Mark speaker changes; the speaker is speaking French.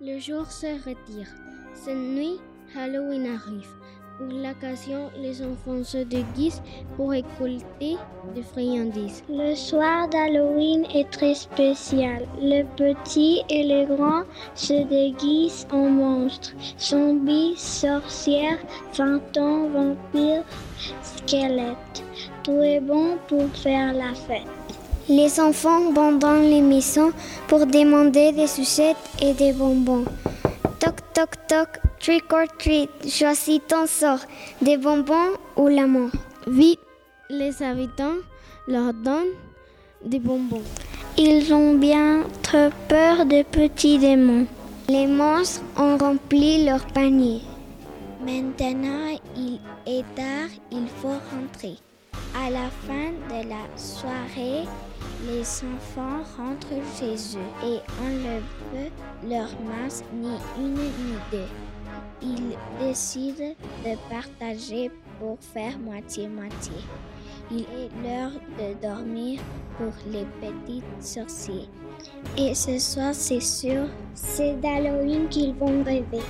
Speaker 1: Le jour se retire. Cette nuit, Halloween arrive. Pour l'occasion, les enfants se déguisent pour récolter des friandises.
Speaker 2: Le soir d'Halloween est très spécial. Les petits et les grands se déguisent en monstres, zombies, sorcières, fantômes, vampires, squelettes. Tout est bon pour faire la fête.
Speaker 3: Les enfants vont dans les maisons pour demander des sucettes et des bonbons. Toc toc toc, trick or treat, choisis ton sort, des bonbons ou la mort.
Speaker 1: Vite, les habitants leur donnent des bonbons.
Speaker 2: Ils ont bien très peur des petits démons.
Speaker 3: Les monstres ont rempli leur panier.
Speaker 2: Maintenant, il est tard, il faut rentrer. À la fin de la soirée, les enfants rentrent chez eux et enlèvent leur masque ni une ni deux. Ils décident de partager pour faire moitié-moitié. Il est l'heure de dormir pour les petits sorciers. Et ce soir, c'est sûr, c'est d'Halloween qu'ils vont rêver.